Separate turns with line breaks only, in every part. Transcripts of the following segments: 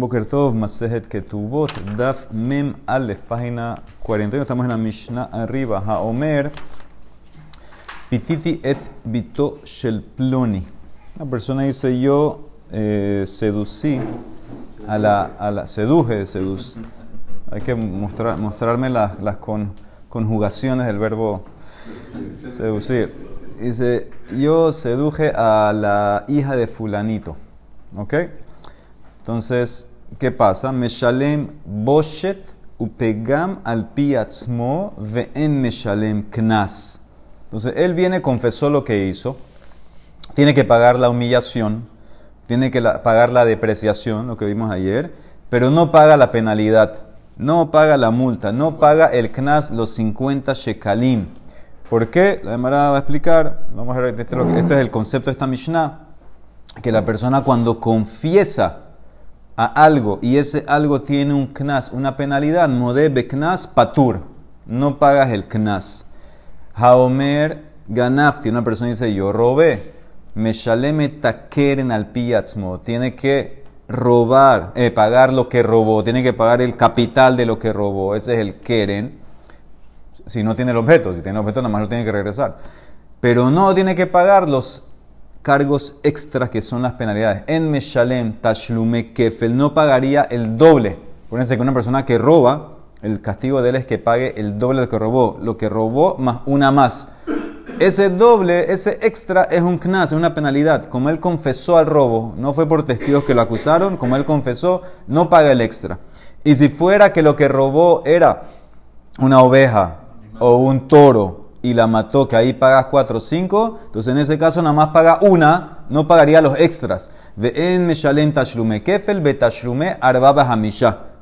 Boker Tov, Masejet Ketubot, Daf Mem Aleph, página 41. Estamos en la Mishnah arriba. Haomer, Pititi et Bito Shel Ploni. La persona dice: Yo eh, seducí a la, a la. Seduje, seduz. Hay que mostrar, mostrarme las, las con, conjugaciones del verbo seducir. Dice: Yo seduje a la hija de Fulanito. ¿Ok? Entonces, ¿qué pasa? Meshalem boshet upegam al piatzmo ve'en meshalem knas. Entonces, él viene, confesó lo que hizo, tiene que pagar la humillación, tiene que pagar la depreciación, lo que vimos ayer, pero no paga la penalidad, no paga la multa, no paga el knas, los 50 shekalim. ¿Por qué? La demarada va a explicar. Vamos a ver, este, este es el concepto de esta Mishnah, que la persona cuando confiesa a algo y ese algo tiene un knas, una penalidad, modebe knas patur, no pagas el knas. Haomer ganafti, una persona dice yo robé, meshaleme takeren al piatzmo, tiene que robar, eh, pagar lo que robó, tiene que pagar el capital de lo que robó, ese es el keren. Si no tiene el objeto, si tiene el objeto nada más lo tiene que regresar. Pero no tiene que pagar los cargos extras que son las penalidades. En Meshalem, Tashlume, Kefel, no pagaría el doble. Fíjense que una persona que roba, el castigo de él es que pague el doble de lo que robó. Lo que robó más una más. Ese doble, ese extra es un knas, es una penalidad. Como él confesó al robo, no fue por testigos que lo acusaron, como él confesó, no paga el extra. Y si fuera que lo que robó era una oveja o un toro y la mató, que ahí pagas 4 o 5, entonces en ese caso nada más paga una, no pagaría los extras. en kefel.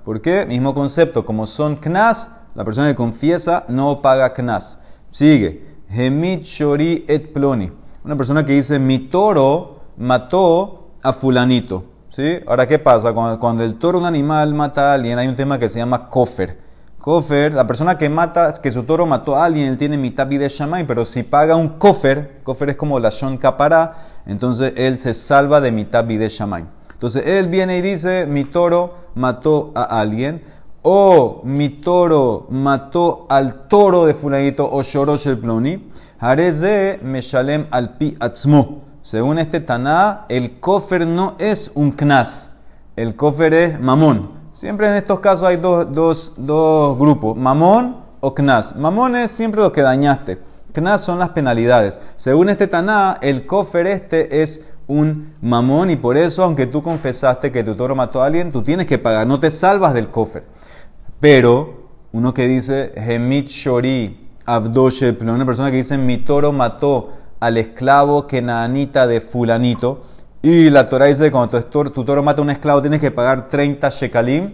¿Por qué? Mismo concepto, como son knas, la persona que confiesa no paga knas. Sigue. Hemit shori et ploni. Una persona que dice, mi toro mató a fulanito. ¿Sí? Ahora, ¿qué pasa? Cuando, cuando el toro, un animal, mata a alguien, hay un tema que se llama kofer. Kofer, la persona que mata, que su toro mató a alguien, él tiene mitad de shamay, pero si paga un kofer, kofer es como la shon kapara, entonces él se salva de mitad de shamay. Entonces él viene y dice, mi toro mató a alguien, o mi toro mató al toro de fulanito, o shorosh el ploni, hareze meshalem al pi atzmo. Según este taná, el kofer no es un knas, el kofer es mamón. Siempre en estos casos hay dos, dos, dos grupos, mamón o knas. Mamón es siempre lo que dañaste. Knas son las penalidades. Según este Taná, el kofer este es un mamón y por eso, aunque tú confesaste que tu toro mató a alguien, tú tienes que pagar, no te salvas del kofer. Pero uno que dice, Hemit Shori Abdoshe, una persona que dice, mi toro mató al esclavo kenaanita de fulanito, y la Torah dice que cuando tu toro, mata a un esclavo tienes que pagar 30 shekalim.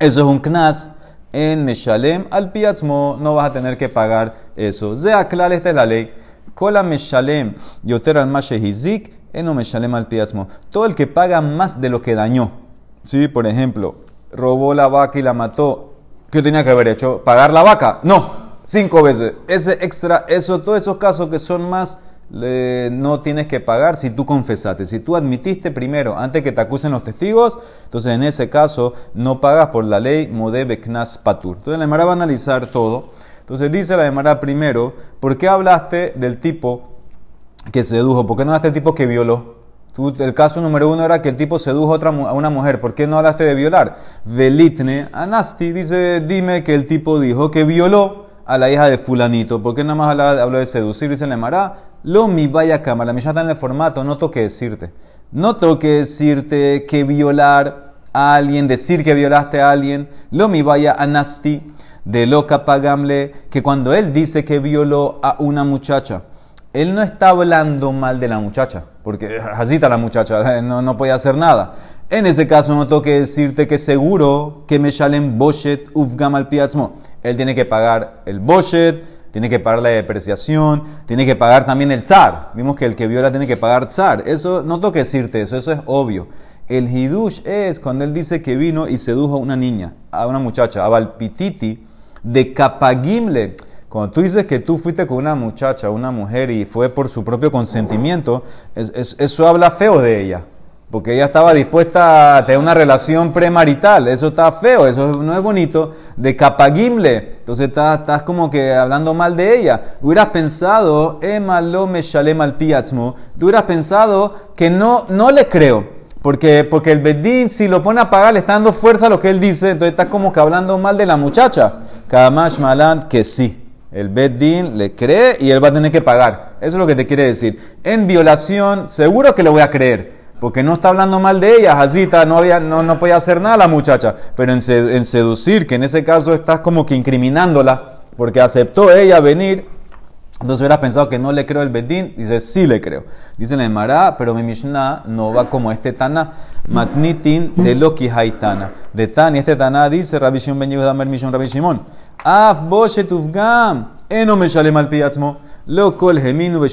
Eso es un knas en Meshalem. Al piatzmo no vas a tener que pagar eso. Zea claro, esta es la ley. Kola Meshalem yoter al mashehizik eno Meshalem al piatzmo. Todo el que paga más de lo que dañó. ¿Sí? Por ejemplo, robó la vaca y la mató. ¿Qué tenía que haber hecho? ¿Pagar la vaca? No. Cinco veces. Ese extra, eso, todos esos casos que son más no tienes que pagar si tú confesaste. Si tú admitiste primero, antes que te acusen los testigos, entonces en ese caso no pagas por la ley Modebe Knas Patur. Entonces la Emara va a analizar todo. Entonces dice la Emara primero, ¿por qué hablaste del tipo que sedujo? ¿Por qué no hablaste del tipo que violó? El caso número uno era que el tipo sedujo a, otra, a una mujer. ¿Por qué no hablaste de violar? Velitne Anasti dice, dime que el tipo dijo que violó a la hija de fulanito. ¿Por qué nada más habló de seducir? Dice la Emara, lo mi vaya cámara, la Mishnah está en el formato, no toque decirte. No toque decirte que violar a alguien, decir que violaste a alguien. Lo mi vaya anasti de loca pagamle, que cuando él dice que violó a una muchacha, él no está hablando mal de la muchacha, porque así está la muchacha, no, no puede hacer nada. En ese caso no toque decirte que seguro que me shalen boshet ufgam al piatzmo. Él tiene que pagar el boshet, tiene que pagar la depreciación, tiene que pagar también el zar. Vimos que el que viola tiene que pagar zar. Eso no tengo que decirte eso, eso es obvio. El hidush es cuando él dice que vino y sedujo a una niña, a una muchacha, a Valpititi, de Capagimle. Cuando tú dices que tú fuiste con una muchacha, una mujer, y fue por su propio consentimiento, eso habla feo de ella. Porque ella estaba dispuesta a tener una relación premarital. Eso está feo, eso no es bonito. De capagimle. Entonces estás, estás como que hablando mal de ella. Hubieras pensado, Emma lo me al piatzmo. Tú hubieras pensado que no, no le creo. Porque, porque el Bedín, si lo pone a pagar, le está dando fuerza a lo que él dice. Entonces está como que hablando mal de la muchacha. Kamash Malan, que sí. El Bedín le cree y él va a tener que pagar. Eso es lo que te quiere decir. En violación, seguro que le voy a creer porque no está hablando mal de ella, Jazita, no, había, no, no podía hacer nada la muchacha, pero en, seducir, que en ese caso estás como que incriminándola, porque aceptó ella venir, entonces hubieras pensado que no le creo el Bedín, dice sí le creo. Dice el Mará, pero mi Mishnah no va como este Tana, Matnitin de Loki Haitana. De Tani, este Tana dice, Rabbi Shimon ben Yehuda Mer Mishon Rabbi Shimon, Af Boshet Ufgam, Eno me al piatzmo. Loco el geminu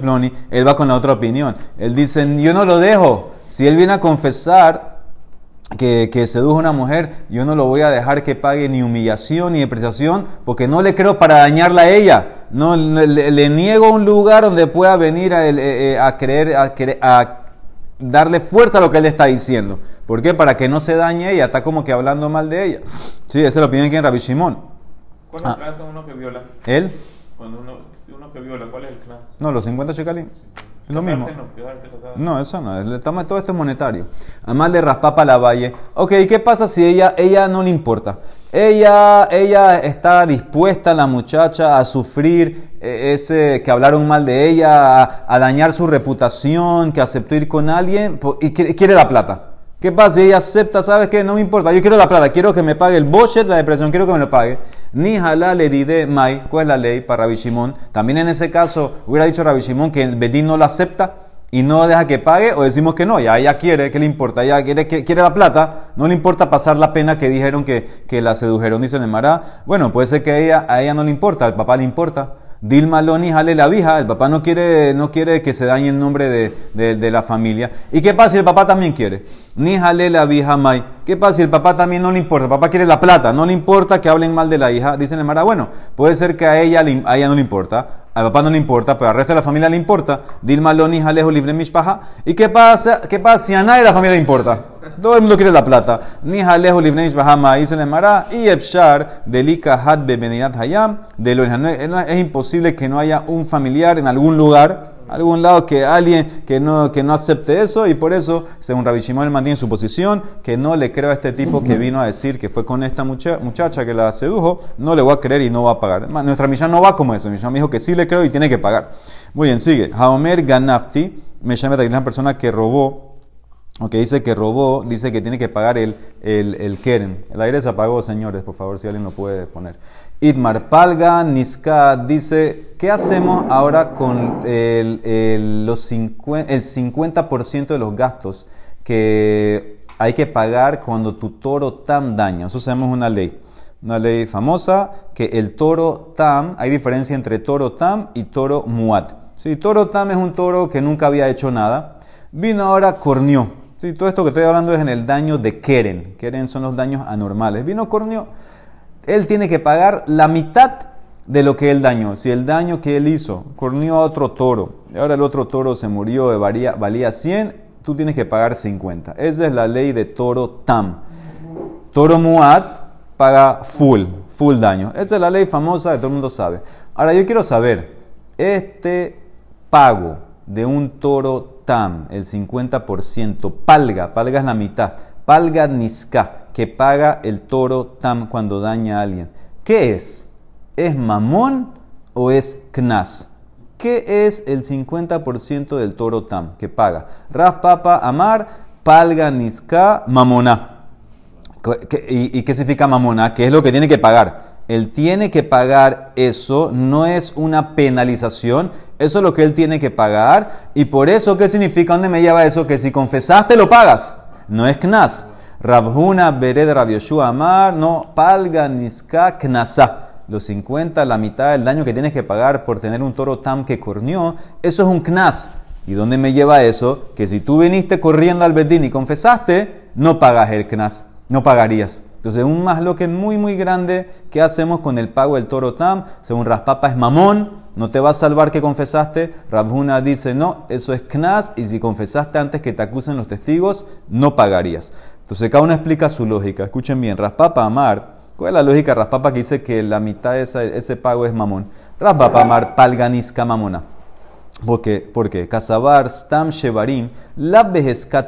ploni. Él va con la otra opinión. Él dice, yo no lo dejo. Si él viene a confesar que, que sedujo a una mujer, yo no lo voy a dejar que pague ni humillación ni depreciación, porque no le creo para dañarla a ella. No, le, niego un lugar donde pueda venir a, eh, eh, a creer, a, a darle fuerza a lo que él está diciendo. ¿Por qué? Para que no se dañe ella. Está como que hablando mal de ella. Sí, esa es la opinión que en Rabbi Shimon.
¿Cuál ah. uno que viola?
¿Él?
Cuando uno, uno que viola, ¿cuál es el knas?
No, los 50 shekalim. Es lo mismo. No, eso no. todo esto es monetario. Además de raspapa la valle. Ok, ¿qué pasa si ella, ella no le importa? Ella, ella está dispuesta, la muchacha, a sufrir eh, ese que hablaron mal de ella, a, dañar su reputación, que aceptó ir con alguien y quiere, la plata. ¿Qué pasa si ella acepta? ¿Sabes qué? No me importa. Yo quiero la plata. Quiero que me pague el budget, la depresión. Quiero que me lo pague. Ni halal dide mai. ¿Cuál es la ley para Rabbi Shimon? También en ese caso hubiera dicho Rabbi Shimon que el Bedín no lo acepta y no deja que pague o decimos que no, ya ella quiere, ¿qué le importa? Ella quiere, quiere la plata, no le importa pasar la pena que dijeron que, la sedujeron, dice el Mará. Bueno, puede ser que ella, a ella no le importa, al papá le importa. Dilma Loni jale la vija, el papá no quiere, no quiere que se dañe el nombre de, de, la familia. ¿Y qué pasa si el papá también quiere? Ni jale la vija mai. ¿Qué pasa si el papá también no le importa? El papá quiere la plata, no le importa que hablen mal de la hija. Dicen el Mara, bueno, puede ser que a ella, a ella no le importa, al papá no le importa, pero al resto de la familia le importa. Dilma Loni jalejo libre mishpaja. ¿Y qué pasa, qué pasa si a nadie de la familia le importa? Todo el mundo quiere la plata. Ni jalejo libre mishpaja dice el Mara, y Epshar, delika had bebenidad hayam, es imposible que no haya un familiar en algún lugar algún lado que alguien que no, que no acepte eso y por eso, según Rabbi Shimon, mantiene su posición, que no le creo a este tipo que vino a decir que fue con esta muchacha que la sedujo, no le voy a creer y no va a pagar. Nuestra misión no va como eso, mi me dijo que sí le creo y tiene que pagar. Muy bien, sigue. Haomer Ganafti, me llama la una persona que robó o que dice que robó, dice que tiene que pagar el, el, el keren. El aire se apagó, señores, por favor, si alguien lo puede poner. Idmar Palga, Niska dice, ¿qué hacemos ahora con el, los 50, el 50% de los gastos que hay que pagar cuando tu toro tam daña? Eso sabemos una ley. Una ley famosa que el toro tam, hay diferencia entre toro tam y toro muat. Si toro tam es un toro que nunca había hecho nada, vino ahora corneó. Sí, todo esto que estoy hablando es en el daño de Keren. Keren son los daños anormales. Vino corneó él tiene que pagar la mitad de lo que él dañó. Si el daño que él hizo cornió a otro toro y ahora el otro toro se murió, valía, valía 100, tú tienes que pagar 50. Esa es la ley de toro tam. Toro muad paga full, full daño. Esa es la ley famosa que todo el mundo sabe. Ahora yo quiero saber, este pago de un toro tam, el 50%, palga, palga es la mitad, palga niska que paga el toro tam cuando daña a alguien. ¿Qué es? ¿Es mamón o es knas? ¿Qué es el 50% del toro tam que paga? Raf Papa Amar, Palga Niska Mamona. ¿Y, qué significa mamona? ¿Qué es lo que tiene que pagar? Él tiene que pagar eso, no es una penalización, eso es lo que él tiene que pagar. Y por eso, ¿qué significa? ¿Dónde me lleva eso? Que si confesaste lo pagas. No es knas. Rabhuna Bered Rav Amar, no, palga niska knasa. Los 50, la mitad del daño que tienes que pagar por tener un toro tam que corneó, eso es un knas. ¿Y dónde me lleva eso? Que si tú viniste corriendo al Bedín y confesaste, no pagas el knas, no pagarías. Entonces, un más lo que es muy, muy grande, ¿qué hacemos con el pago del toro tam? Según Raspapa es mamón, no te va a salvar que confesaste. Rabhuna dice, no, eso es knas, y si confesaste antes que te acusen los testigos, no pagarías. Entonces, cada uno explica su lógica. Escuchen bien, Raspapa Amar, ¿cuál es la lógica de Raspapa que dice que la mitad de ese pago es mamón? Raspapa Amar, palganisca mamona. ¿Por qué? Porque Casabar Stam Shevarim, la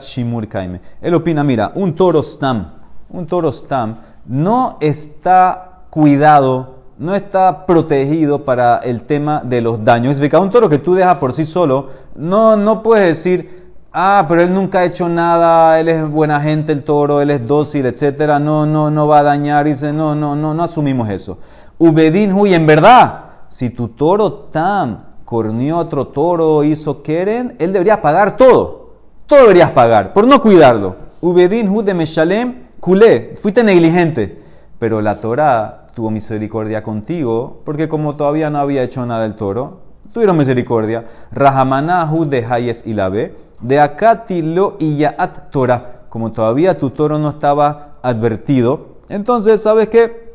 Shimur Kaime. Él opina, mira, un toro Stam, un toro Stam no está cuidado, no está protegido para el tema de los daños. Es decir, un toro que tú dejas por sí solo, no, no puedes decir, ah, pero él nunca ha hecho nada, él es buena gente el toro, él es dócil, etcétera, no, no, no va a dañar, dice, no, no, no, no asumimos eso. Ubedin Huy, en verdad, si tu toro tam cornió otro toro, hizo Keren, él debería pagar todo. Todo deberías pagar, por no cuidarlo. Ubedin hu de Meshalem, culé, fuiste negligente. Pero la Torah tuvo misericordia contigo, porque como todavía no había hecho nada el toro, tuvieron misericordia. hu de Hayes y la de Akati lo y Yaat Torah. Como todavía tu toro no estaba advertido, entonces, ¿sabes qué?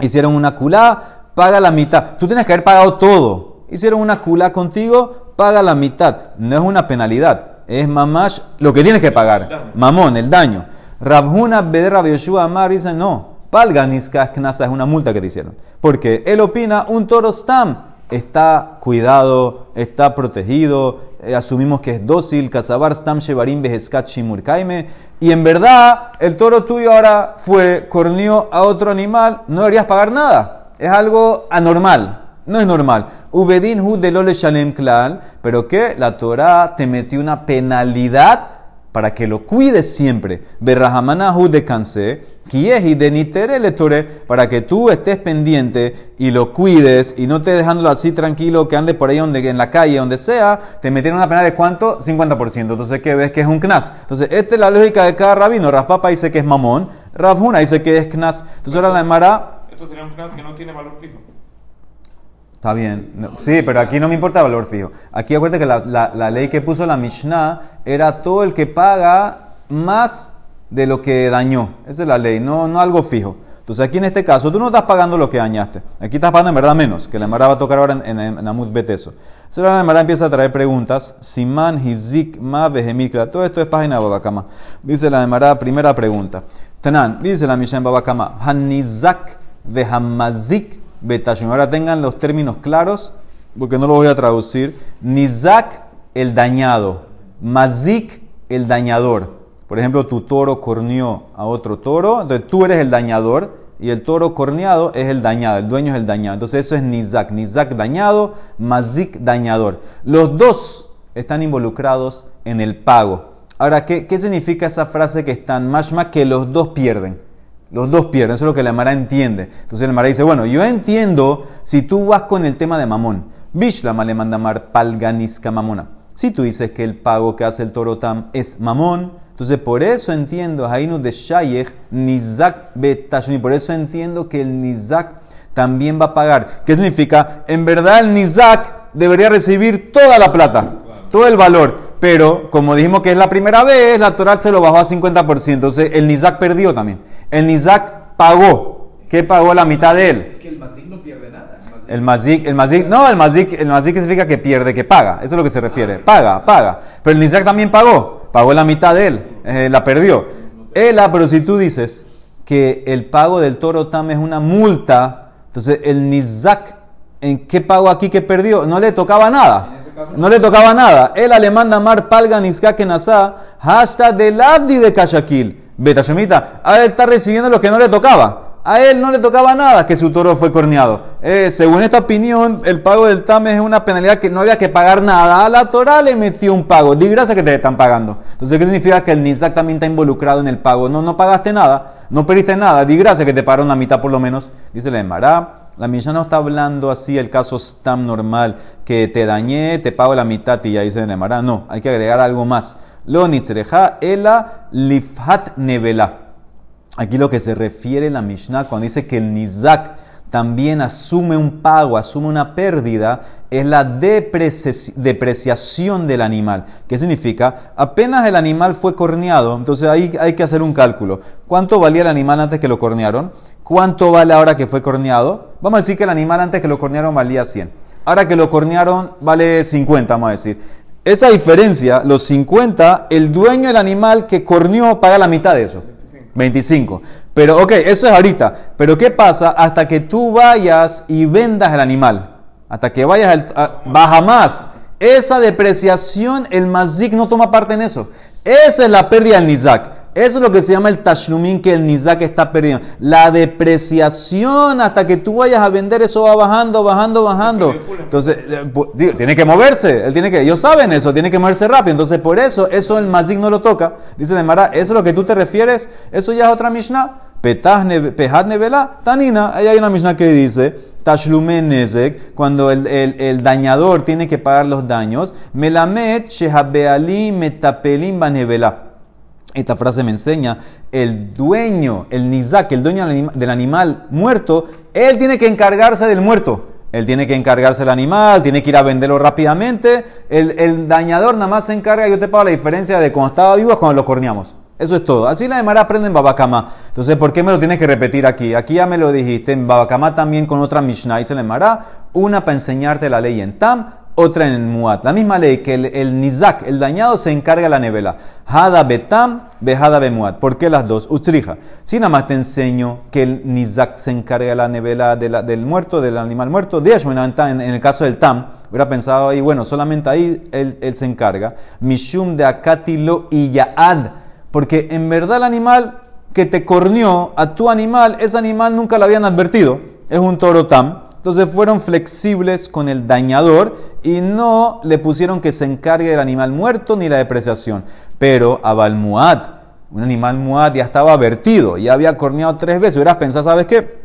Hicieron una culá, paga la mitad. Tú tienes que haber pagado todo hicieron una culá contigo, paga la mitad. No es una penalidad, es mamash lo que tienes que pagar. Mamón, el daño. Rabhuna Bedra Yoshua Amar dice no. Palganiska Knasa es una multa que te hicieron. Porque él opina un toro stam está cuidado, está protegido, eh, asumimos que es dócil, Kazabar Stam Shevarim Beheskat Shimurkaime, y en verdad el toro tuyo ahora fue, corneó a otro animal, no deberías pagar nada. Es algo anormal, no es normal. Ubedin hu de lole shalem klal, pero que la Torah te metió una penalidad para que lo cuides siempre. Berrahamana hu de canse, y de nitere le para que tú estés pendiente y lo cuides y no te dejándolo así tranquilo que ande por ahí donde, en la calle, donde sea, te metieron una penalidad de cuánto? 50%. Entonces, ¿qué ves que es un knas? Entonces, esta es la lógica de cada rabino. Raspapa dice que es mamón, Rafuna dice que es knas. Entonces, ahora la Mara.
Esto sería un knas que no tiene valor fijo.
Está bien. sí, pero aquí no me importa el valor fijo. Aquí acuérdate que la, ley que puso la Mishnah era todo el que paga más de lo que dañó. Esa es la ley, no, no algo fijo. Entonces aquí en este caso tú no estás pagando lo que dañaste. Aquí estás pagando en verdad menos, que la Mara va a tocar ahora en, en, Amut Beteso. Entonces la Mara empieza a traer preguntas. Siman, Hizik, Ma, Vehemikra. Todo esto es página de Babakama. Dice la Mara, primera pregunta. Tanan, dice la Mishnah en Babakama. Hanizak, Vehamazik, betashim. Ahora tengan los términos claros, porque no lo voy a traducir. Nizak, el dañado. Mazik, el dañador. Por ejemplo, tu toro corneó a otro toro, entonces tú eres el dañador y el toro corneado es el dañado, el dueño es el dañado. Entonces eso es Nizak. Nizak dañado, Mazik dañador. Los dos están involucrados en el pago. Ahora, ¿qué, qué significa esa frase que están mashma que los dos pierden? Los dos pierden, eso es lo que la Mara entiende. Entonces la Mara dice, bueno, yo entiendo si tú vas con el tema de mamón. Bishlama le manda mar palganiska mamona. Si tú dices que el pago que hace el torotam es mamón, entonces por eso entiendo, Hainu de Shayech, Nizak Betashuni, por eso entiendo que el Nizak también va a pagar. ¿Qué significa? En verdad el Nizak debería recibir toda la plata, todo el valor. Pero como dijimos que es la primera vez, la Torah se lo bajó a 50%. Entonces el Nizak perdió también. El Nizak pagó. ¿Qué pagó la mitad de él?
Que el Mazik no pierde nada.
El Mazik, el Mazik, no, el Mazik, el Mazik significa que pierde, que paga. Eso es lo que se refiere. Paga, paga. Pero el Nizak también pagó. Pagó la mitad de él. Eh, la perdió. Ela, pero si tú dices que el pago del toro tam es una multa, entonces el Nizak, ¿en qué pago aquí que perdió? No le tocaba nada. No le tocaba nada. Él le manda mar palga nizka kenasa, hasta del abdi de Kashakil. Betashemita, ahora él está recibiendo lo que no le tocaba. A él no le tocaba nada que su toro fue corneado. Eh, según esta opinión, el pago del TAM es una penalidad que no había que pagar nada. A la Torah le metió un pago. Di gracias que te están pagando. Entonces, ¿qué significa que el Nizak también está involucrado en el pago? No, no pagaste nada, no perdiste nada. Di gracias que te pagaron la mitad por lo menos. Dice la Emara. La Mishnah no está hablando así el caso STAM normal, que te dañé, te pago la mitad y ya dice la Emara. No, hay que agregar algo más. Lo nitzreja ela lifhat nevela. Aquí lo que se refiere la Mishnah cuando dice que el nizak también asume un pago, asume una pérdida, es la depreciación del animal. ¿Qué significa? Apenas el animal fue corneado, entonces ahí hay que hacer un cálculo. ¿Cuánto valía el animal antes que lo cornearon? ¿Cuánto vale ahora que fue corneado? Vamos a decir que el animal antes que lo cornearon valía 100. Ahora que lo cornearon vale 50, vamos a decir. Esa diferencia, los 50, el dueño del animal que corneó paga la mitad de eso. 25. Pero, ok, eso es ahorita. Pero, ¿qué pasa hasta que tú vayas y vendas el animal? Hasta que vayas, a, baja más. Esa depreciación, el mazik no toma parte en eso. Esa es la pérdida del nizak. Eso es lo que se llama el tashlumin que el nizak está perdiendo. La depreciación hasta que tú vayas a vender eso va bajando, bajando, bajando. Entonces, eh, tiene que moverse. Él tiene que, ellos saben eso, tiene que moverse rápido. Entonces, por eso, eso el mazik no lo toca. Dice Mara, eso es lo que tú te refieres, eso ya es otra Mishnah. Pejad nevela, tanina. Ahí hay una Mishnah que dice, Tashlumen nezek, cuando el, el, dañador tiene que pagar los daños, melamet shehabeali metapelim banevela. Esta frase me enseña, el dueño, el nizak, el dueño del animal muerto, él tiene que encargarse del muerto. Él tiene que encargarse del animal, tiene que ir a venderlo rápidamente. El, dañador nada más se encarga, yo te pago la diferencia de cuando estaba vivo a cuando lo corneamos. Eso es todo. Así la demara aprende en Babacama. Entonces, ¿por qué me lo tienes que repetir aquí? Aquí ya me lo dijiste. En Babacama también con otra Mishnah. Dice la demara, una para enseñarte la ley en Tam, otra en Muat. La misma ley que el, Nizak, el dañado, se encarga la nevela. Hada betam, behada bemuat. ¿Por qué las dos? Utsrija. Si nada más te enseño que el Nizak se encarga la nevela del muerto, del animal muerto, de en, en el caso del Tam, hubiera pensado ahí, bueno, solamente ahí él, se encarga. Mishum de akatilo y yaad. Porque en verdad el animal que te corneó a tu animal, ese animal nunca lo habían advertido. Es un toro Tam. Entonces fueron flexibles con el dañador y no le pusieron que se encargue del animal muerto ni la depreciación. Pero a Balmuad, un animal muad ya estaba vertido, ya había corneado tres veces. Hubieras pensado, ¿sabes qué?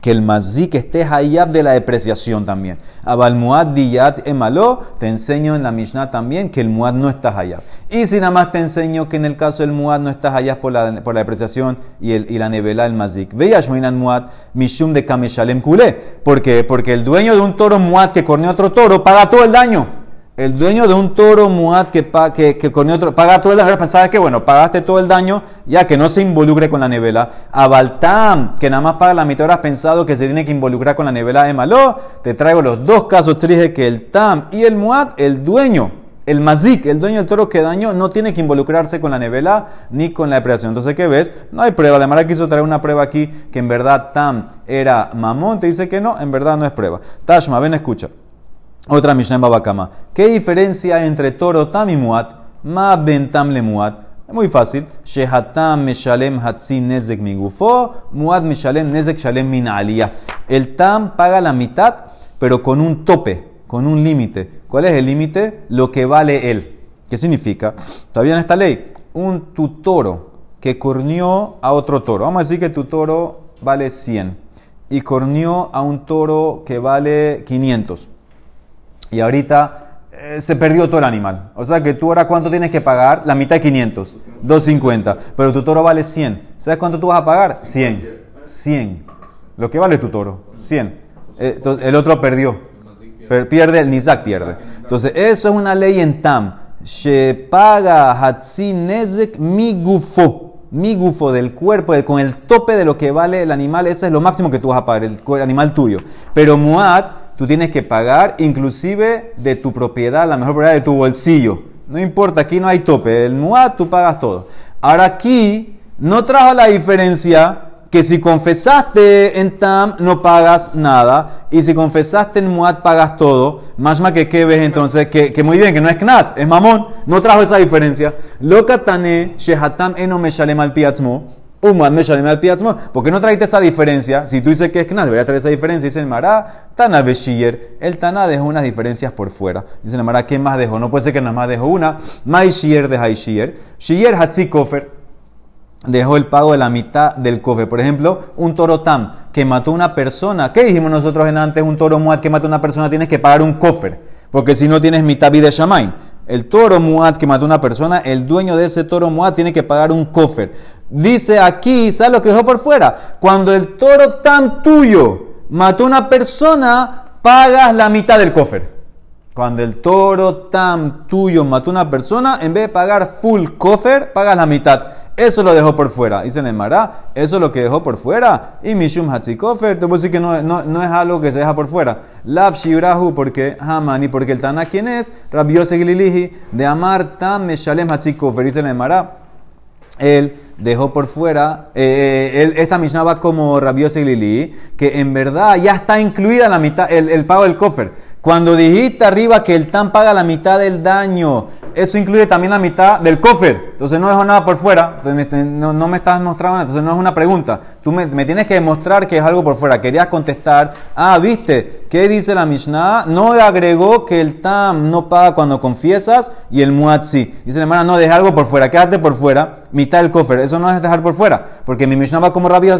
Que el mazik esté hayab de la depreciación también. Abal muad diyat emalo, te enseño en la Mishnah también que el muad no está hayab. Y si nada más te enseño que en el caso del muad no está hayab por la, por la depreciación y, el, y la nevela del mazik. Veyash muad mishum de kameshalem kule. ¿Por qué? Porque el dueño de un toro muad que corneó otro toro paga todo el daño. El dueño de un toro muad que, con otro, paga todo el daño, pensaba que bueno, pagaste todo el daño ya que no se involucre con la nevela. A Baltam, que nada más paga la mitad, has pensado que se tiene que involucrar con la nevela de Maló. Te traigo los dos casos tristes que el Tam y el muad, el dueño, el mazik, el dueño del toro que dañó, no tiene que involucrarse con la nevela ni con la depresión. Entonces, ¿qué ves? No hay prueba. La Mara quiso traer una prueba aquí que en verdad Tam era mamón. Te dice que no, en verdad no es prueba. Tashma, ven, escucha. Otra Mishnah en Babakama. ¿Qué diferencia entre toro tam y muat? Ma bentam le muat. Muy fácil. Shehatam meshalem hatzin nezek migufo, muat meshalem nezek shalem min El tam paga la mitad, pero con un tope, con un límite. ¿Cuál es el límite? Lo que vale él. ¿Qué significa? Todavía en esta ley, un tu toro que cornió a otro toro. Vamos a decir que tu toro vale 100 y cornió a un toro que vale 500 y ahorita eh, se perdió todo el animal. O sea que tú ahora cuánto tienes que pagar? La mitad de 500, 250. Pero tu toro vale 100. ¿Sabes cuánto tú vas a pagar? 100. 100. Lo que vale tu toro, 100. Eh, el otro perdió. pierde, el Nizak pierde. Entonces, eso es una ley en Tam. Se paga Hatzin Nezek mi gufo. Mi gufo del cuerpo, con el tope de lo que vale el animal, ese es lo máximo que tú vas a pagar, el, animal tuyo. Pero Muad tú tienes que pagar inclusive de tu propiedad, la mejor propiedad de tu bolsillo. No importa, aquí no hay tope. El MUAD tú pagas todo. Ahora aquí no trajo la diferencia que si confesaste en TAM no pagas nada y si confesaste en MUAD pagas todo. Más más que qué ves entonces, que, que, muy bien, que no es KNAS, es mamón. No trajo esa diferencia. Lo katane shehatam eno meshalem al piatzmo. ¿Por qué no traiste esa diferencia? Si tú dices que es Knas, debería traer esa diferencia. Dice el Mará, Tana Beshiyer. El Tana dejó unas diferencias por fuera. Dice el Mará, ¿qué más dejó? No puede ser que nada más dejó una. Mai Shier de Hai Shier. Shier Hatzi Kofer. Dejó el pago de la mitad del cofe. Por ejemplo, un toro tam que mató a una persona. ¿Qué dijimos nosotros en antes? Un toro muad que mató a una persona tienes que pagar un cofer. Porque si no tienes mitad de shamain. El toro muad que mató a una persona, el dueño de ese toro muad tiene que pagar un cofer. Dice aquí, ¿sabes lo que dejó por fuera? Cuando el toro tan tuyo mató una persona, pagas la mitad del cofre. Cuando el toro tam tuyo mató una persona, en vez de pagar full cofre, pagas la mitad. Eso lo dejó por fuera. Dice Nemara, eso es lo que dejó por fuera. Y Mishum Hatzikofer, te puedo decir que no, es algo que se deja por fuera. Lav Shibrahu, porque Hamani, porque el Tana, ¿quién es? Rabbi Seglilihi, de Amar Tam Meshalem Hatzikofer. Dice Nemara, él dejó por fuera, eh, esta Mishnah va como Rabbi Seglilihi, que en verdad ya está incluida la mitad, el, el pago del cofre. Cuando dijiste arriba que el TAM paga la mitad del daño, eso incluye también la mitad del cofre. Entonces no dejo nada por fuera, no, me estás mostrando entonces no es una pregunta. Tú me, tienes que demostrar que es algo por fuera. Querías contestar, ah, viste, ¿qué dice la Mishnah? No agregó que el TAM no paga cuando confiesas y el Muat sí. Dice la hermana, no, deja algo por fuera, quédate por fuera, mitad del cofre. Eso no es dejar por fuera, porque mi Mishnah va como Rabio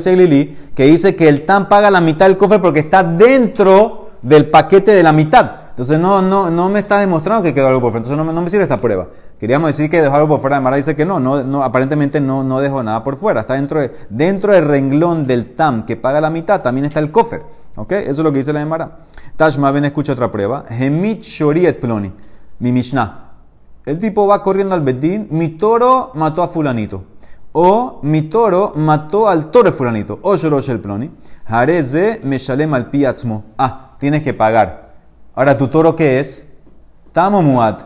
Seglili, que dice que el TAM paga la mitad del cofre porque está dentro del paquete de la mitad. Entonces no, no, no me está demostrando que quedó algo por fuera. Entonces no, no me sirve esta prueba. Queríamos decir que dejó algo por fuera. Mara dice que no, no, no aparentemente no, no dejó nada por fuera. Está dentro, de, dentro del renglón del TAM que paga la mitad, también está el cofre. ¿Ok? Eso es lo que dice la Mara. Tashma, ven, escucha otra prueba. Hemit Shoriet Ploni, mi Mishnah. El tipo va corriendo al Bedín, mi toro mató a fulanito. O mi toro mató al toro de fulanito. O Shorosh el Ploni. Hareze me shalem al piatzmo. Ah, tienes que pagar. Ahora, ¿tu toro qué es? Tamo muad.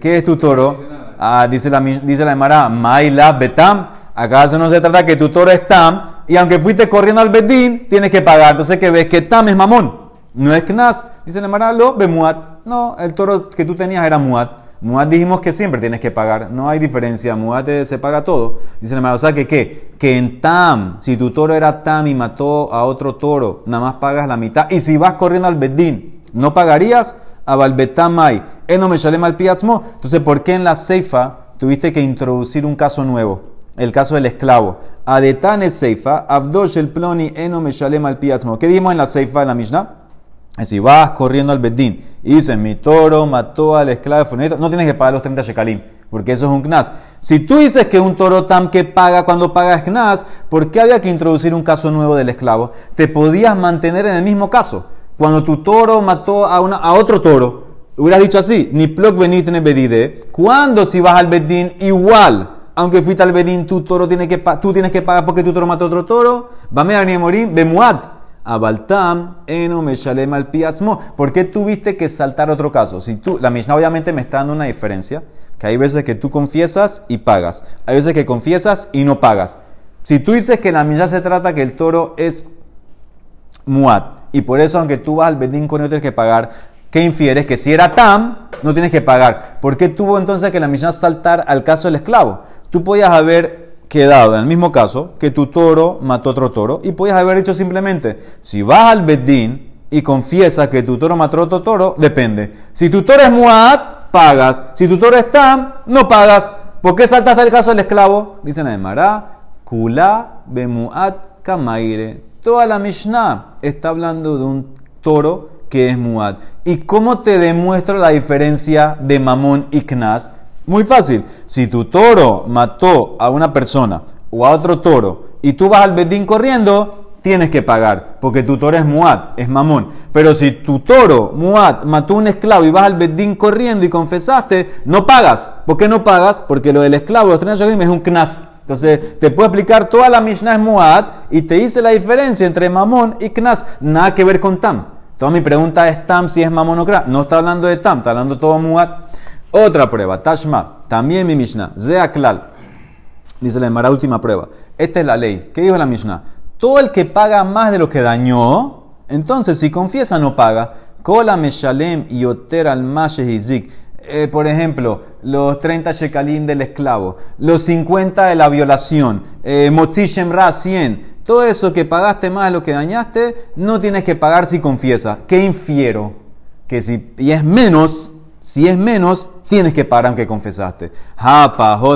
¿Qué es tu toro? Ah, dice la, dice la Emara, Maila Betam. ¿Acaso no se trata que tu toro es Tam? Y aunque fuiste corriendo al Bedín, tienes que pagar. Entonces, que ves que Tam es mamón. No es Knas. Dice la Emara, lo Bemuad. No, el toro que tú tenías era Muad. Muad dijimos que siempre tienes que pagar, no hay diferencia, Muad se paga todo. Dice hermano, o sea que qué? Que en Tam, si tu toro era Tam y mató a otro toro, nada más pagas la mitad. Y si vas corriendo al Bedín, ¿no pagarías? A Balbetamay, no me sale mal piatzmo. Entonces, ¿por qué en la Seifa tuviste que introducir un caso nuevo? El caso del esclavo. Adetane Seifa, Abdosh el Ploni, Eno me shalem al piatzmo. ¿Qué dijimos en la Seifa, en la Mishnah? Si vas corriendo al Bedín y dices, mi toro mató al esclavo de no tienes que pagar los 30 shekalim, porque eso es un knas. Si tú dices que un toro tam que paga cuando pagas knas, ¿por qué había que introducir un caso nuevo del esclavo? Te podías mantener en el mismo caso. Cuando tu toro mató a, otro toro, hubieras dicho así, ni plok benitne bedide. Cuando si vas al Bedín igual, aunque fuiste al Bedín, tu toro tiene que, tú tienes que pagar porque tu toro mató a otro toro, va a morir, bemuat Abaltam, eno me al piatzmo. ¿Por qué tuviste que saltar otro caso? Si tú, la Mishnah obviamente me está dando una diferencia, que hay veces que tú confiesas y pagas, hay veces que confiesas y no pagas. Si tú dices que la Mishnah se trata que el toro es muat, y por eso aunque tú vas al bedín con no tienes que pagar, ¿qué infieres? Que si era tam, no tienes que pagar. ¿Por qué tuvo entonces que la Mishnah saltar al caso del esclavo? Tú podías haber quedado en el mismo caso que tu toro mató otro toro y podías haber dicho simplemente, si vas al Bedín y confiesas que tu toro mató otro toro, depende. Si tu toro es Muad, pagas. Si tu toro es Tam, no pagas. ¿Por qué saltaste el caso del esclavo? Dicen en Mará, Kula Bemuat Kamaire. Toda la Mishnah está hablando de un toro que es Muad. ¿Y cómo te demuestro la diferencia de Mamón y Knas? Muy fácil. Si tu toro mató a una persona o a otro toro y tú vas al bedín corriendo, tienes que pagar, porque tu toro es muad, es mamón. Pero si tu toro, muad, mató a un esclavo y vas al bedín corriendo y confesaste, no pagas. ¿Por qué no pagas? Porque lo del esclavo, los es un knas. Entonces, te puedo explicar, toda la Mishnah muad y te dice la diferencia entre mamón y knas. Nada que ver con tam. Toda mi pregunta es tam si es mamón o knas. No está hablando de tam, está hablando todo muad. Otra prueba, Tashma, también mi Mishnah, Zeaklal. Dice la Mara, última prueba. Esta es la ley. ¿Qué dijo la Mishnah? Todo el que paga más de lo que dañó, entonces si confiesa no paga. Kola meshalem yoter al eh, por ejemplo, los 30 shekalim del esclavo, los 50 de la violación, eh, ra 100. Todo eso que pagaste más de lo que dañaste, no tienes que pagar si confiesa. ¿Qué infiero? Que si y es menos, si es menos, tienes que pagar aunque confesaste.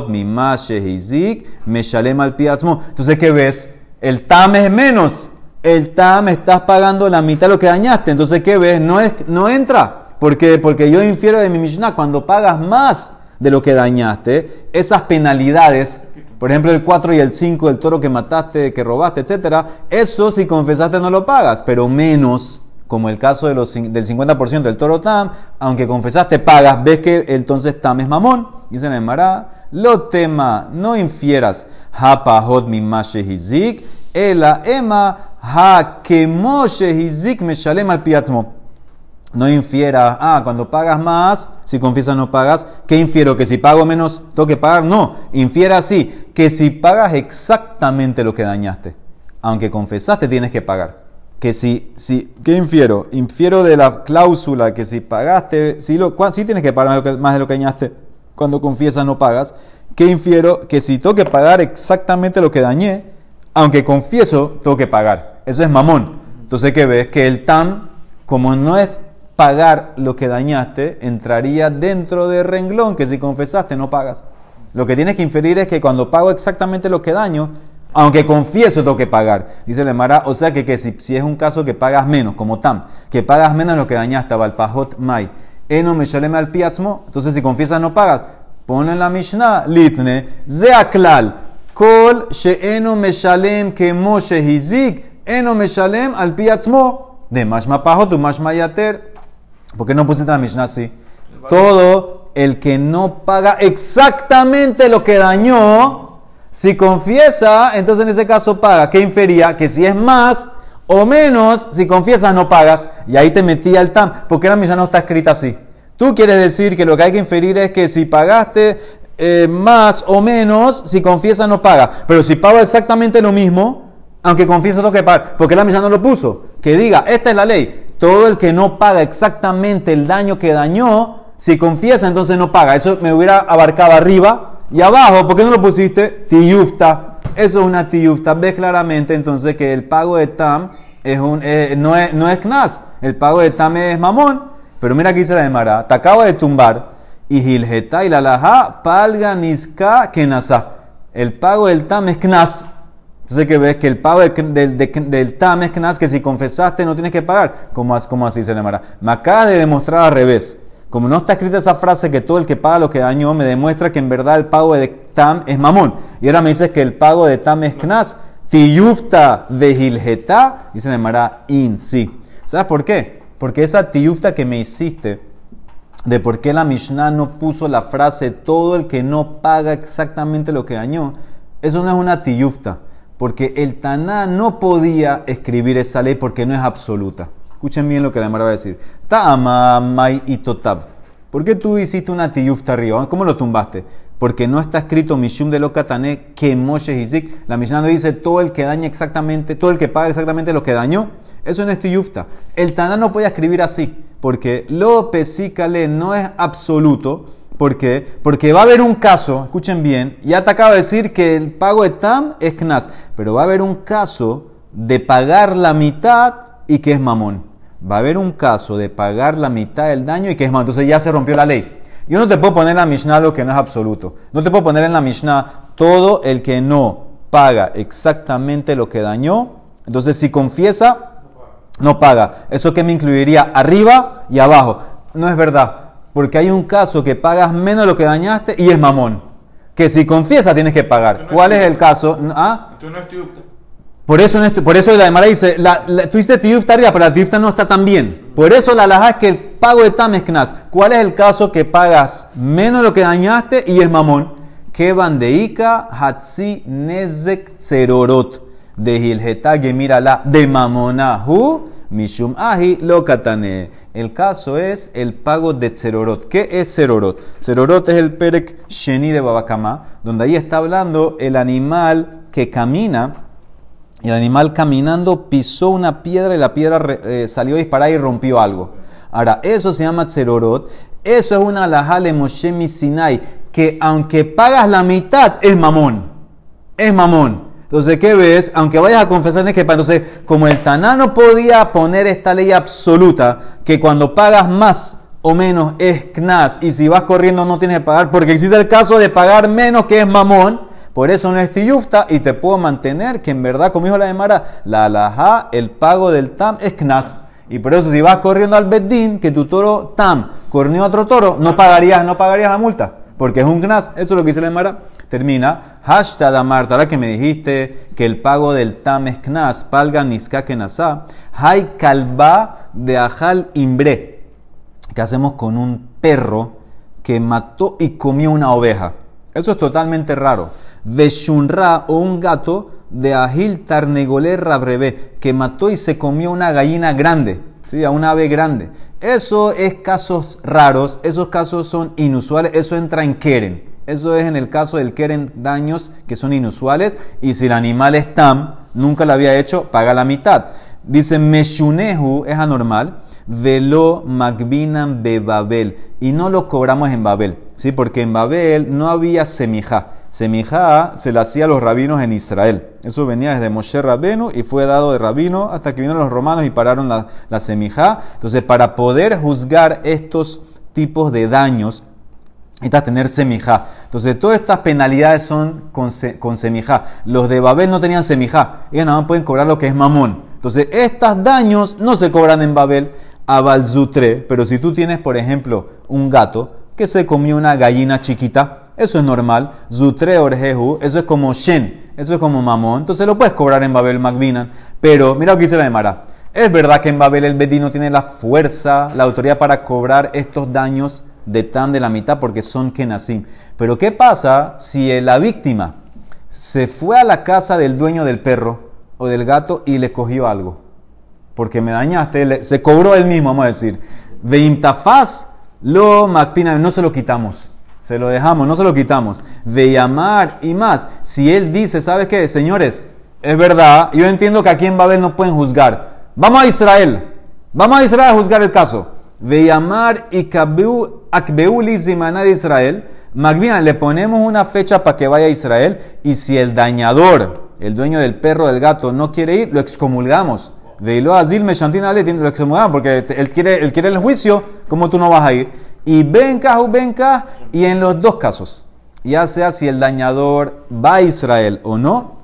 mi me shalem al. Entonces, ¿qué ves? El tam es menos. El tam estás pagando la mitad de lo que dañaste. Entonces, ¿qué ves? No, es, no entra. ¿Por Porque yo infiero de mi Mishnah, cuando pagas más de lo que dañaste, esas penalidades, por ejemplo, el 4 y el 5 del toro que mataste, que robaste, etcétera, eso si confesaste no lo pagas, pero menos, como el caso de los, del 50% del toro tam, aunque confesaste pagas, ves que entonces tam es mamón. Dice en el lo tema, no infieras, hapahot mi hizik, ela ema ha kemoshe hizik me shalem al piatmo no infiera, ah, cuando pagas más, si confiesas no pagas, ¿qué infiero? ¿Que si pago menos tengo que pagar? No, infiera así, que si pagas exactamente lo que dañaste, aunque confesaste tienes que pagar. Que si, si, ¿qué infiero? Infiero de la cláusula que si pagaste, si, lo, si tienes que pagar más de lo que dañaste, cuando confiesas no pagas. ¿Qué infiero? Que si tengo que pagar exactamente lo que dañé, aunque confieso, tengo que pagar. Eso es mamón. Entonces, ¿qué ves? Que el TAM, como no es pagar lo que dañaste, entraría dentro del renglón que si confesaste no pagas. Lo que tienes que inferir es que cuando pago exactamente lo que daño, aunque confieso tengo que pagar. Dice el Mara, o sea que, que si, si, es un caso que pagas menos, como Tam, que pagas menos lo que dañaste, pajot Mai, Eno Meshaleme al Piatzmo, entonces si confiesas no pagas. Pone en la Mishnah, Litne, Zeaklal, Kol Sheeno Meshalem Kemo Shehizik, Eno Meshalem al Piatzmo, de Mashma Pajot Mashma Yater. ¿Por qué no pusiste la Mishnah así? Todo el que no paga exactamente lo que dañó, si confiesa, entonces en ese caso paga. ¿Qué infería? Que si es más o menos, si confiesas no pagas. Y ahí te metía el TAM. porque la Mishnah no está escrita así? Tú quieres decir que lo que hay que inferir es que si pagaste eh, más o menos, si confiesas no paga. Pero si pago exactamente lo mismo, aunque confieso lo que paga, porque la Mishnah no lo puso. Que diga, esta es la ley todo el que no paga exactamente el daño que dañó, si confiesa, entonces no paga. Eso me hubiera abarcado arriba y abajo. ¿Por qué no lo pusiste? Tiyufta. Eso es una tiyufta. Ves claramente entonces que el pago de Tam es un, eh, no, es, no es knas. El pago de Tam es mamón. Pero mira aquí dice la demara. Te acaba de tumbar. Y Gilgeta y la laja palga niska kenasa. El pago del Tam es knas. Entonces que ves que el pago del, del, tam es que si confesaste no tienes que pagar. ¿Cómo, así se le llamará? Me acaba de demostrar al revés. Como no está escrita esa frase que todo el que paga lo que dañó, me demuestra que en verdad el pago de tam es mamón. Y ahora me dices que el pago de tam es knas. Tiyufta vejilgeta, y se llamará in sí. ¿Sabes por qué? Porque esa tiyufta que me hiciste, de por qué la Mishnah no puso la frase todo el que no paga exactamente lo que dañó, eso no es una tiyufta porque el Taná no podía escribir esa ley porque no es absoluta. Escuchen bien lo que la Mara va a decir. Ta'ama mai y totab. ¿Por qué tú hiciste una tiyufta arriba? ¿Cómo lo tumbaste? Porque no está escrito Mishum de lo Katané que Moshe Hizik. La Mishnah no dice todo el que daña exactamente, todo el que paga exactamente lo que dañó. Eso no es tiyufta. El Taná no podía escribir así, porque lo pesícale no es absoluto ¿Por qué? Porque va a haber un caso, escuchen bien, ya te acabo de decir que el pago de TAM es KNAS, pero va a haber un caso de pagar la mitad y que es mamón. Va a haber un caso de pagar la mitad del daño y que es mamón. Entonces ya se rompió la ley. Yo no te puedo poner en la Mishnah lo que no es absoluto. No te puedo poner en la Mishnah todo el que no paga exactamente lo que dañó. Entonces si confiesa, no paga. ¿Eso que me incluiría? Arriba y abajo. No es verdad porque hay un caso que pagas menos de lo que dañaste y es mamón. Que si confiesa tienes que pagar. ¿Cuál es el caso? ¿Ah?
Tú no es
por eso, por eso la Demara dice, la, tú dices tiyufta arriba, pero la tiyufta no está tan bien. Por eso la laja es que el pago de tam es knas. ¿Cuál es el caso que pagas menos de lo que dañaste y es mamón? Que bandeika hatzi nezek zerorot de hilgeta gemira la de mamonahu Mishum ahi. El caso es el pago de Tserorot. ¿Qué es Tserorot? Tserorot es el Perek Sheni de Babakama, donde ahí está hablando el animal que camina. El animal caminando pisó una piedra y la piedra eh, salió disparada y rompió algo. Ahora, eso se llama Tserorot. Eso es una alajale Moshe Sinai, que aunque pagas la mitad, es mamón. Es mamón. Entonces, ¿qué ves? Aunque vayas a confesar, tienes que Entonces, como el Taná no podía poner esta ley absoluta, que cuando pagas más o menos es knas, y si vas corriendo no tienes que pagar, porque existe el caso de pagar menos que es mamón, por eso no es tiyufta, y te puedo mantener que en verdad, como dijo la demara, la alajá, el pago del tam es knas. Y por eso si vas corriendo al bedín, que tu toro tam corrió a otro toro, no pagarías, no pagarías la multa, porque es un knas. Eso es lo que dice la demara. Termina, hashtag Amarta, ahora que me dijiste que el pago del Tames Knas, palga Niska Kenasá, hay calva de Ajal Imbre, que hacemos con un perro que mató y comió una oveja. Eso es totalmente raro. Veshunra o un gato de Agil Tarnegoler Rabrebe, que mató y se comió una gallina grande, ¿sí? a una ave grande. Eso es casos raros, esos casos son inusuales, eso entra en Keren. Eso es en el caso del Keren daños que son inusuales y si el animal es tam, nunca lo había hecho, paga la mitad. Dice Meshunehu es anormal, velo magbinan bebabel y no lo cobramos en Babel, ¿sí? porque en Babel no había semija. Semijá se la hacía a los rabinos en Israel. Eso venía desde Moshe Rabenu y fue dado de rabino hasta que vinieron los romanos y pararon la, la semijá. Entonces, para poder juzgar estos tipos de daños, necesitas tener semijá. Entonces, todas estas penalidades son con, con semijá. Los de Babel no tenían semijá. Ellos nada más pueden cobrar lo que es mamón. Entonces, estos daños no se cobran en Babel a Balzutre. Pero si tú tienes, por ejemplo, un gato que se comió una gallina chiquita, eso es normal. Zutre orjehu, eso es como Shen, eso es como mamón. Entonces lo puedes cobrar en Babel Magbinan. Pero mira lo que dice la Emara. Es verdad que en Babel el Bedín no tiene la fuerza, la autoridad para cobrar estos daños de tan de la mitad porque son kenasim. Pero ¿qué pasa si la víctima se fue a la casa del dueño del perro o del gato y le cogió algo? Porque me dañaste, se cobró él mismo, vamos a decir. Veintafaz lo Magpina, no se lo quitamos. Se lo dejamos, no se lo quitamos. De llamar y más. Si él dice, ¿sabes qué? Señores, es verdad, yo entiendo que aquí en Babel no pueden juzgar. Vamos a Israel. Vamos a Israel a juzgar el caso. De llamar y akbeuli zimanar Israel. Magvina, le ponemos una fecha para que vaya a Israel. Y si el dañador, el dueño del perro, del gato, no quiere ir, lo excomulgamos. De lo azil me lo excomulgamos porque él quiere, él quiere el juicio, ¿cómo tú no vas a ir? y benka o benka, y en los dos casos, ya sea si el dañador va a Israel o no,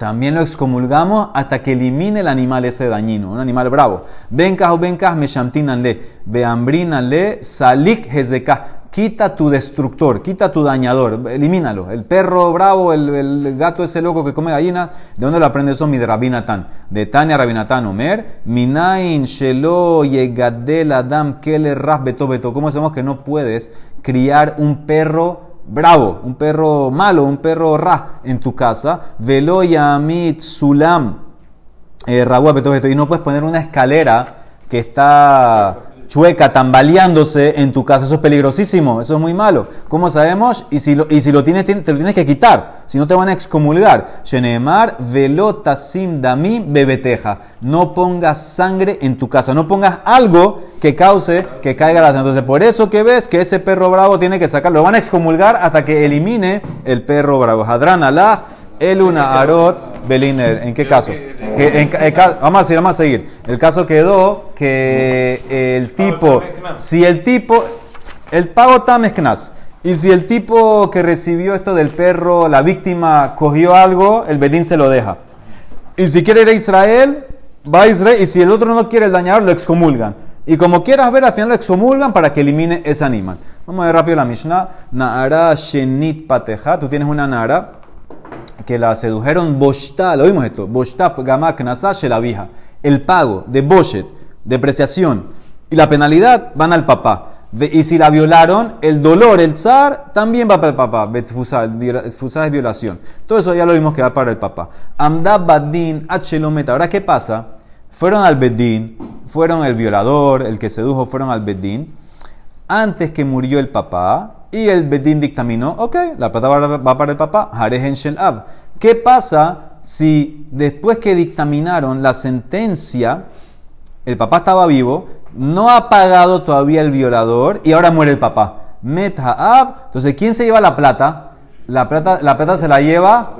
también lo excomulgamos hasta que elimine el animal ese dañino, un animal bravo. Benka o benka, me shamtinanle, beambrinanle, salik hezekah quita tu destructor, quita tu dañador, elimínalo. El perro bravo, el, gato ese loco que come gallina, ¿de dónde lo aprende eso? Mi de Rabinatán. De Tania Rabinatán Omer, Minain Shelo Yegadel Adam Keller Ras Beto Beto. ¿Cómo sabemos que no puedes criar un perro bravo, un perro malo, un perro ra en tu casa? Velo Yamit Sulam eh. Y no puedes poner una escalera que está chueca, tambaleándose en tu casa. Eso es peligrosísimo, eso es muy malo. ¿Cómo sabemos? Y si lo, y si lo tienes, te lo tienes que quitar, si no te van a excomulgar. Shenemar velotasim dami bebeteja. No pongas sangre en tu casa, no pongas algo que cause que caiga la sangre. Entonces, por eso que ves que ese perro bravo tiene que sacarlo. Lo van a excomulgar hasta que elimine el perro bravo. Hadran Allah, eluna arot Beliner, ¿en qué caso? vamos, a seguir, vamos a seguir. El caso quedó que el tipo, si el tipo, el pago tamezknas, y si el tipo que recibió esto del perro, la víctima, cogió algo, el bedín se lo deja. Y si quiere ir a Israel, va a Israel, y si el otro no quiere el dañador, lo excomulgan. Y como quieras ver, al final lo excomulgan para que elimine ese animal. Vamos a ver rápido la Mishnah. Naara Shenit Pateja. Tú tienes una Nara que la sedujeron Boshta, lo vimos esto, Boshta Gamak Nasash la vieja. El pago de Boshet, depreciación y la penalidad van al papá. Y si la violaron, el dolor, el zar, también va para el papá. Betfusa es violación. Todo eso ya lo vimos que va para el papá. Amda Badin Achelometa. Ahora, ¿qué pasa? Fueron al Bedín, fueron el violador, el que sedujo, fueron al Bedín. Antes que murió el papá, y el Bedín dictaminó, ok, la plata va para el papá, Harehen Shel Ab. ¿Qué pasa si después que dictaminaron la sentencia, el papá estaba vivo, no ha pagado todavía el violador y ahora muere el papá? Met Ab. Entonces, ¿quién se lleva la plata? La plata, la plata se la lleva.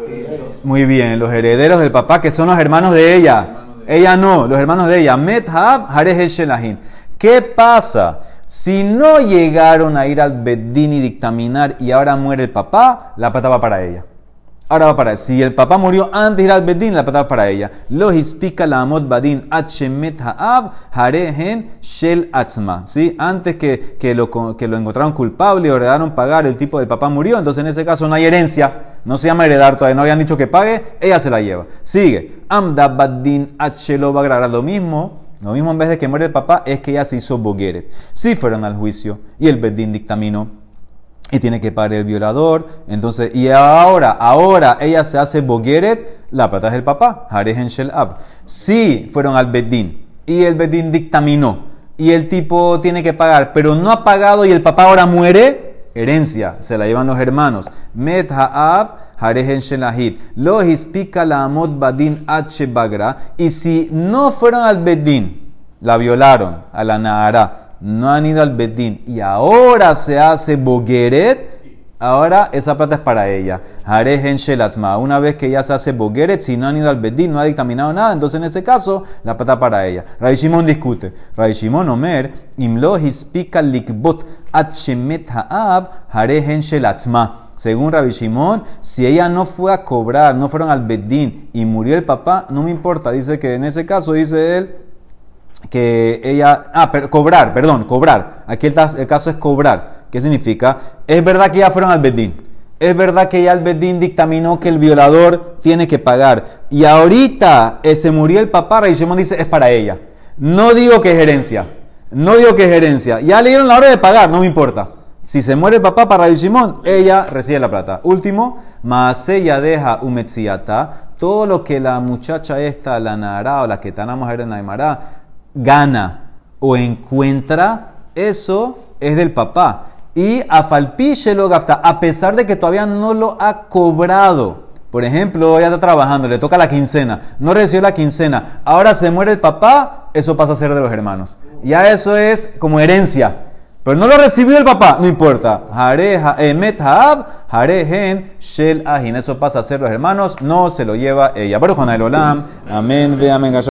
Muy bien, los herederos del papá, que son los hermanos de ella. Ella no, los hermanos de ella. Met Ab, Shelahin. ¿Qué pasa? Si no llegaron a ir al Bedín y dictaminar y ahora muere el papá, la plata va para ella. Ahora va para Si el papá murió antes de ir al bedín, la plata va para ella. Lo hispika la amot badin achemet ha'ab harehen shel atzma. ¿Sí? Antes que, que, lo, que lo encontraron culpable y ordenaron pagar, el tipo del papá murió. Entonces en ese caso no hay herencia. No se llama heredar todavía. No habían dicho que pague. Ella se la lleva. Sigue. Amda badin achelo bagrara. Lo mismo. Lo mismo en vez de que muere el papá es que ella se hizo bogueret. Si fueron al juicio y el bedín dictaminó y tiene que pagar el violador. Entonces, y ahora, ahora ella se hace bogueret, la plata es del papá, Harehen Shel Ab. Si fueron al Bedín y el Bedín dictaminó y el tipo tiene que pagar, pero no ha pagado y el papá ahora muere, herencia, se la llevan los hermanos. Met Ha'ab. Lo hispika la amot badin bagra. Y si no fueron al Bedín, la violaron a la Nahara no han ido al Bedín y ahora se hace Bogueret, ahora esa plata es para ella. Harehen Shelatzma. Una vez que ya se hace Bogueret, si no han ido al Bedín, no ha dictaminado nada, entonces en ese caso, la plata para ella. Ray Shimon discute. Ray Shimon Omer, Imlo Hispika Likbot Achemet Haav, Harehen Shelatzma. Según Rabbi Shimon, si ella no fue a cobrar, no fueron al Bedín y murió el papá, no me importa. Dice que en ese caso, dice él, que ella, ah, cobrar, perdón, cobrar. Aquí el, caso es cobrar. ¿Qué significa? Es verdad que ya fueron al Bedín. Es verdad que ya el Bedín dictaminó que el violador tiene que pagar. Y ahorita eh, se murió el papá, y Shimon dice, es para ella. No digo que es herencia. No digo que es herencia. Ya le dieron la hora de pagar, no me importa. Si se muere el papá para Rabbi ella recibe la plata. Último, más ella deja umetziata. Todo lo que la muchacha esta, la Nara o la que tenemos en Aymara, gana o encuentra, eso es del papá. Y a Falpiche lo gasta, a pesar de que todavía no lo ha cobrado. Por ejemplo, ella está trabajando, le toca la quincena, no recibió la quincena, ahora se muere el papá, eso pasa a ser de los hermanos. Ya eso es como herencia. Pero no lo recibió el papá, no importa. Ahin. Eso pasa a ser los hermanos, no se lo lleva ella. Pero el Olam, amén, ve amén.